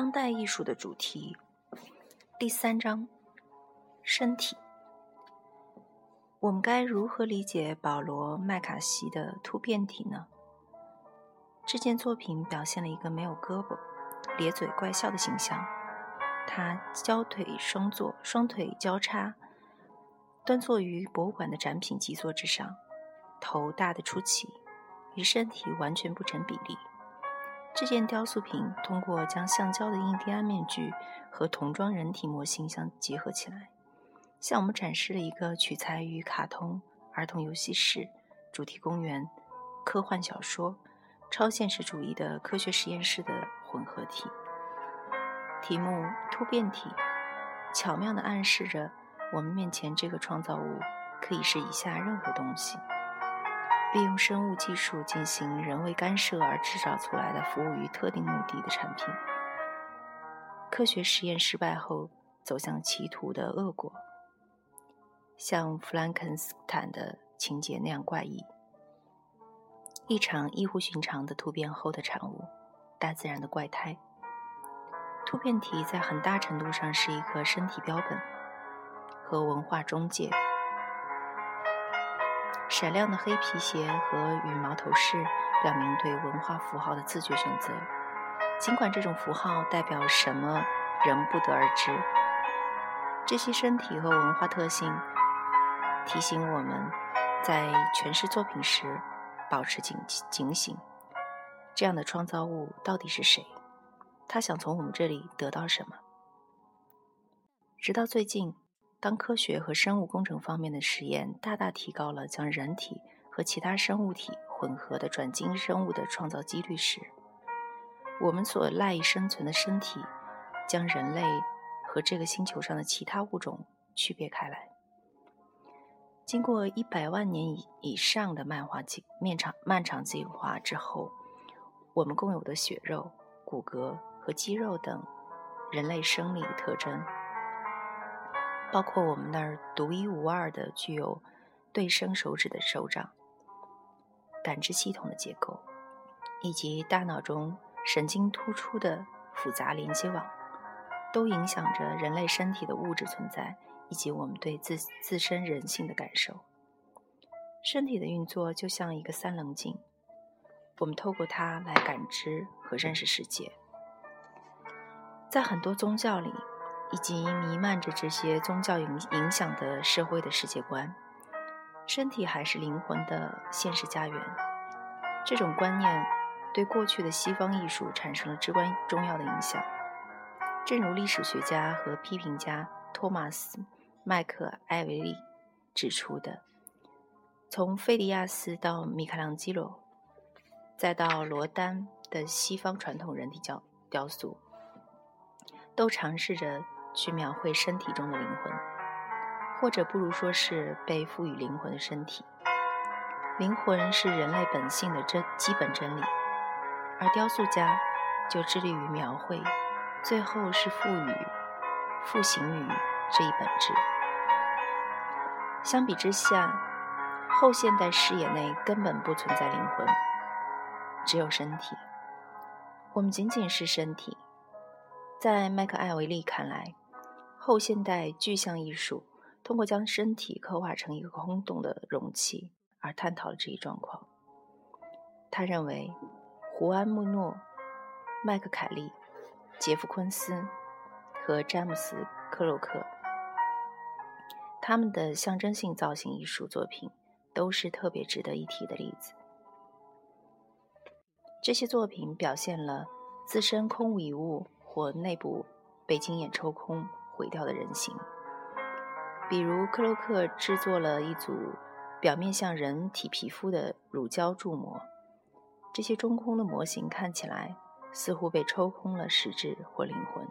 当代艺术的主题，第三章：身体。我们该如何理解保罗·麦卡锡的突变体呢？这件作品表现了一个没有胳膊、咧嘴怪笑的形象。他交腿双坐，双腿交叉，端坐于博物馆的展品基座之上，头大得出奇，与身体完全不成比例。这件雕塑品通过将橡胶的印第安面具和童装人体模型相结合起来，向我们展示了一个取材于卡通、儿童游戏室、主题公园、科幻小说、超现实主义的科学实验室的混合体。题目“突变体”巧妙地暗示着我们面前这个创造物可以是以下任何东西。利用生物技术进行人为干涉而制造出来的服务于特定目的的产品，科学实验失败后走向歧途的恶果，像弗兰肯斯坦的情节那样怪异，一场异乎寻常的突变后的产物，大自然的怪胎。突变体在很大程度上是一个身体标本和文化中介。闪亮的黑皮鞋和羽毛头饰表明对文化符号的自觉选择，尽管这种符号代表什么仍不得而知。这些身体和文化特性提醒我们在诠释作品时保持警警醒：这样的创造物到底是谁？他想从我们这里得到什么？直到最近。当科学和生物工程方面的实验大大提高了将人体和其他生物体混合的转基因生物的创造几率时，我们所赖以生存的身体将人类和这个星球上的其他物种区别开来。经过一百万年以以上的漫画进漫长漫长进化之后，我们共有的血肉、骨骼和肌肉等人类生理特征。包括我们那儿独一无二的具有对生手指的手掌、感知系统的结构，以及大脑中神经突出的复杂连接网，都影响着人类身体的物质存在以及我们对自自身人性的感受。身体的运作就像一个三棱镜，我们透过它来感知和认识世界。在很多宗教里。以及弥漫着这些宗教影影响的社会的世界观，身体还是灵魂的现实家园。这种观念对过去的西方艺术产生了至关重要的影响。正如历史学家和批评家托马斯·麦克艾维利指出的，从菲迪亚斯到米开朗基罗，再到罗丹的西方传统人体雕雕塑，都尝试着。去描绘身体中的灵魂，或者不如说是被赋予灵魂的身体。灵魂是人类本性的真基本真理，而雕塑家就致力于描绘，最后是赋予、赋形于这一本质。相比之下，后现代视野内根本不存在灵魂，只有身体。我们仅仅是身体。在麦克艾维利看来。后现代具象艺术通过将身体刻画成一个空洞的容器而探讨了这一状况。他认为，胡安·穆诺、麦克凯利、杰夫·昆斯和詹姆斯·克洛克，他们的象征性造型艺术作品都是特别值得一提的例子。这些作品表现了自身空无一物或内部被经验抽空。毁掉的人形，比如克洛克制作了一组表面像人体皮肤的乳胶铸模，这些中空的模型看起来似乎被抽空了实质或灵魂。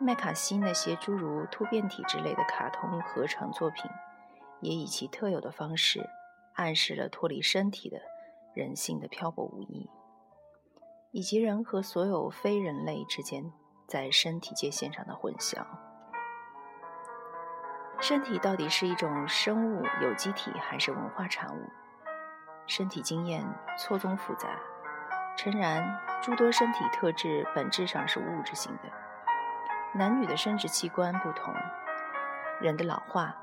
麦卡锡那些诸如突变体之类的卡通合成作品，也以其特有的方式暗示了脱离身体的人性的漂泊无依，以及人和所有非人类之间。在身体界限上的混淆。身体到底是一种生物有机体还是文化产物？身体经验错综复杂，诚然，诸多身体特质本质上是物质性的，男女的生殖器官不同，人的老化、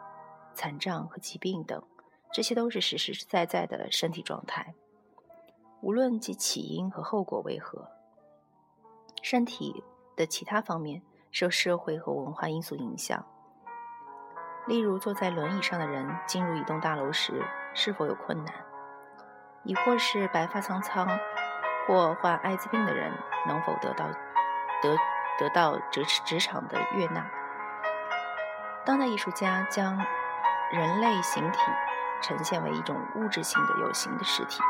残障和疾病等，这些都是实实在在的身体状态。无论其起因和后果为何，身体的其他方面受社会和文化因素影响。例如，坐在轮椅上的人进入一栋大楼时是否有困难，亦或是白发苍苍或患艾滋病的人能否得到得得到职职场的悦纳。当代艺术家将人类形体呈现为一种物质性的有形的实体，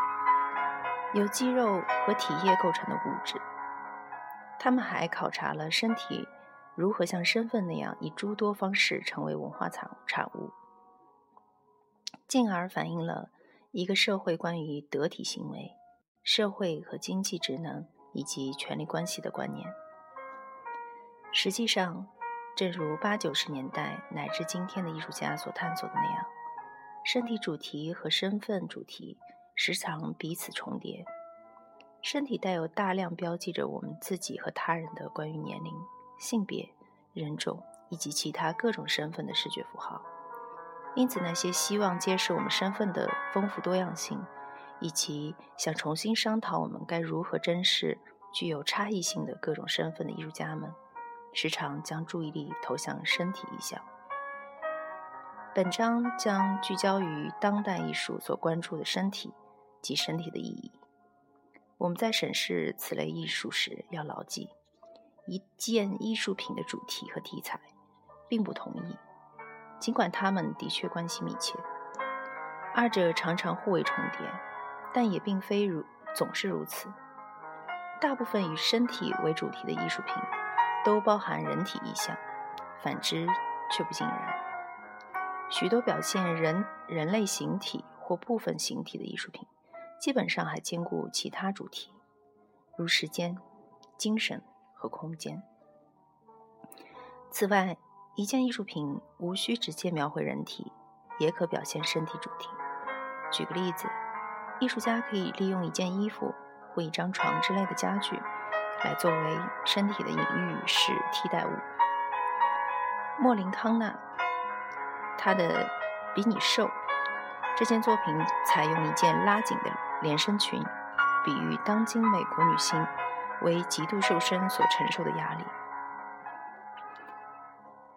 由肌肉和体液构成的物质。他们还考察了身体。如何像身份那样以诸多方式成为文化产产物，进而反映了一个社会关于得体行为、社会和经济职能以及权力关系的观念。实际上，正如八九十年代乃至今天的艺术家所探索的那样，身体主题和身份主题时常彼此重叠。身体带有大量标记着我们自己和他人的关于年龄。性别、人种以及其他各种身份的视觉符号，因此那些希望揭示我们身份的丰富多样性，以及想重新商讨我们该如何珍视具有差异性的各种身份的艺术家们，时常将注意力投向身体意象。本章将聚焦于当代艺术所关注的身体及身体的意义。我们在审视此类艺术时，要牢记。一件艺术品的主题和题材并不同意，尽管它们的确关系密切，二者常常互为重叠，但也并非如总是如此。大部分以身体为主题的艺术品都包含人体意象，反之却不尽然。许多表现人人类形体或部分形体的艺术品，基本上还兼顾其他主题，如时间、精神。和空间。此外，一件艺术品无需直接描绘人体，也可表现身体主题。举个例子，艺术家可以利用一件衣服或一张床之类的家具，来作为身体的隐喻式替代物。莫林康纳他的比你瘦这件作品，采用一件拉紧的连身裙，比喻当今美国女性。为极度瘦身所承受的压力。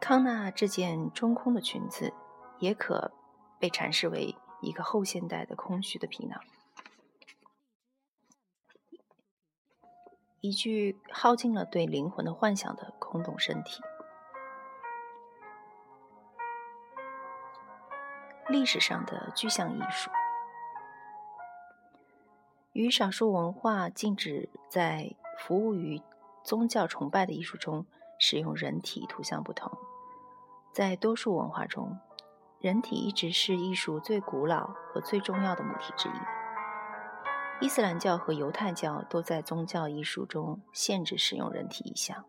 康纳这件中空的裙子，也可被阐释为一个后现代的空虚的皮囊，一具耗尽了对灵魂的幻想的空洞身体。历史上的具象艺术，与少数文化禁止在服务于宗教崇拜的艺术中使用人体图像不同，在多数文化中，人体一直是艺术最古老和最重要的母体之一。伊斯兰教和犹太教都在宗教艺术中限制使用人体意象，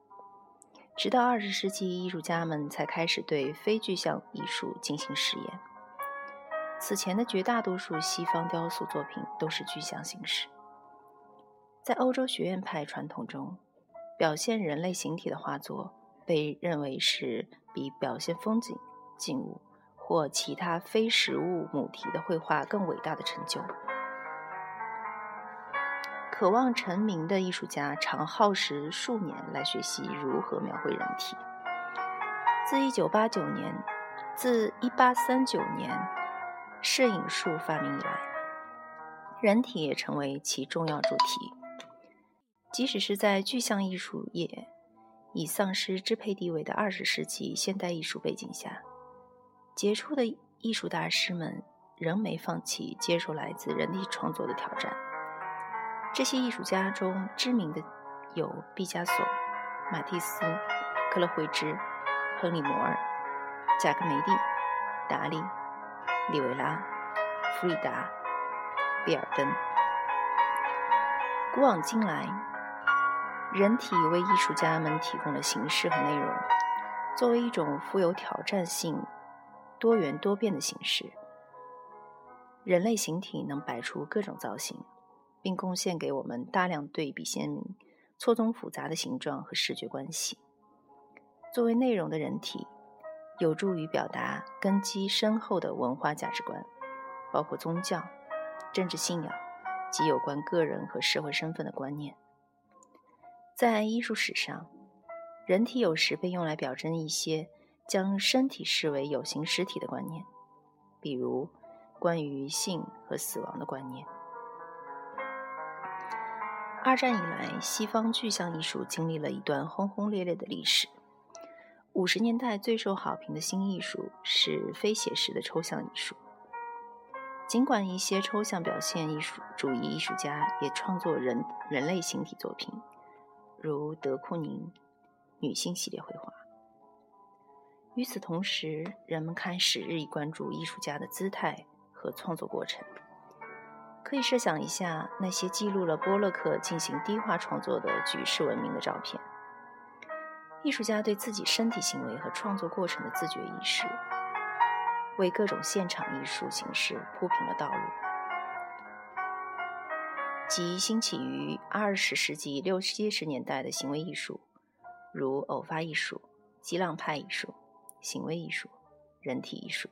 直到二十世纪，艺术家们才开始对非具象艺术进行实验。此前的绝大多数西方雕塑作品都是具象形式。在欧洲学院派传统中，表现人类形体的画作被认为是比表现风景、静物或其他非实物母题的绘画更伟大的成就。渴望成名的艺术家常耗时数年来学习如何描绘人体。自1989年，自1839年摄影术发明以来，人体也成为其重要主题。即使是在具象艺术业已丧失支配地位的二十世纪现代艺术背景下，杰出的艺术大师们仍没放弃接受来自人体创作的挑战。这些艺术家中知名的有毕加索、马蒂斯、克勒惠兹、亨利·摩尔、贾克梅蒂、达利、里维拉、弗里达、比尔登。古往今来。人体为艺术家们提供了形式和内容，作为一种富有挑战性、多元多变的形式。人类形体能摆出各种造型，并贡献给我们大量对比鲜明、错综复杂的形状和视觉关系。作为内容的人体，有助于表达根基深厚的文化价值观，包括宗教、政治信仰及有关个人和社会身份的观念。在艺术史上，人体有时被用来表征一些将身体视为有形实体的观念，比如关于性和死亡的观念。二战以来，西方具象艺术经历了一段轰轰烈烈的历史。五十年代最受好评的新艺术是非写实的抽象艺术。尽管一些抽象表现艺术主义艺术家也创作人人类形体作品，如德库宁女性系列绘画。与此同时，人们开始日益关注艺术家的姿态和创作过程。可以设想一下那些记录了波洛克进行低画创作的举世闻名的照片。艺术家对自己身体行为和创作过程的自觉意识，为各种现场艺术形式铺平了道路。即兴起于二十世纪六七十年代的行为艺术，如偶发艺术、激浪派艺术、行为艺术、人体艺术。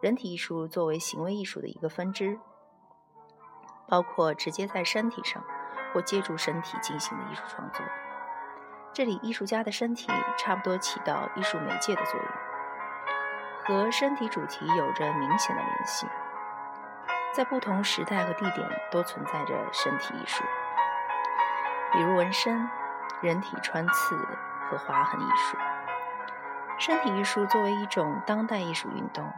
人体艺术作为行为艺术的一个分支。包括直接在身体上或借助身体进行的艺术创作。这里，艺术家的身体差不多起到艺术媒介的作用，和身体主题有着明显的联系。在不同时代和地点都存在着身体艺术，比如纹身、人体穿刺和划痕艺术。身体艺术作为一种当代艺术运动。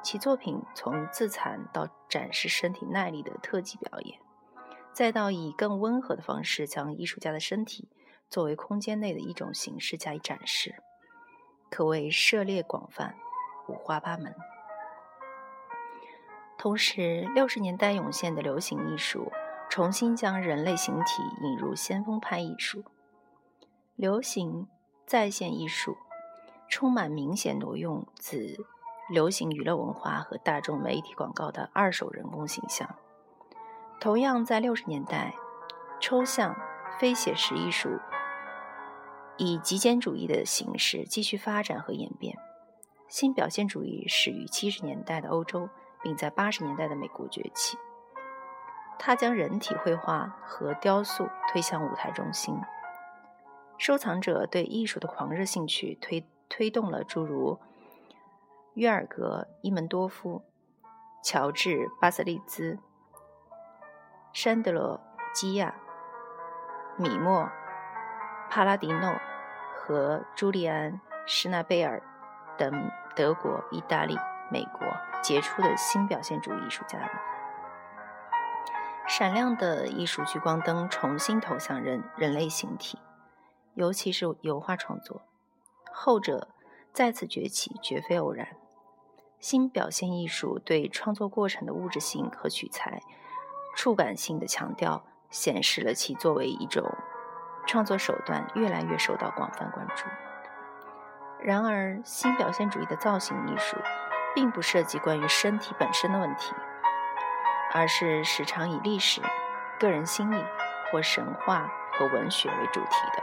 其作品从自残到展示身体耐力的特技表演，再到以更温和的方式将艺术家的身体作为空间内的一种形式加以展示，可谓涉猎广泛、五花八门。同时，六十年代涌现的流行艺术重新将人类形体引入先锋派艺术，流行在线艺术充满明显挪用自。流行娱乐文化和大众媒体广告的二手人工形象，同样在六十年代，抽象非写实艺术以极简主义的形式继续发展和演变。新表现主义始于七十年代的欧洲，并在八十年代的美国崛起。它将人体绘画和雕塑推向舞台中心。收藏者对艺术的狂热兴趣推推动了诸如。约尔格·伊门多夫、乔治·巴瑟利兹、山德罗·基亚、米莫·帕拉迪诺和朱利安·施纳贝尔等德国、意大利、美国杰出的新表现主义艺术家们。闪亮的艺术聚光灯重新投向人人类形体，尤其是油画创作，后者再次崛起绝非偶然。新表现艺术对创作过程的物质性和取材、触感性的强调，显示了其作为一种创作手段越来越受到广泛关注。然而，新表现主义的造型艺术并不涉及关于身体本身的问题，而是时常以历史、个人心理或神话和文学为主题的。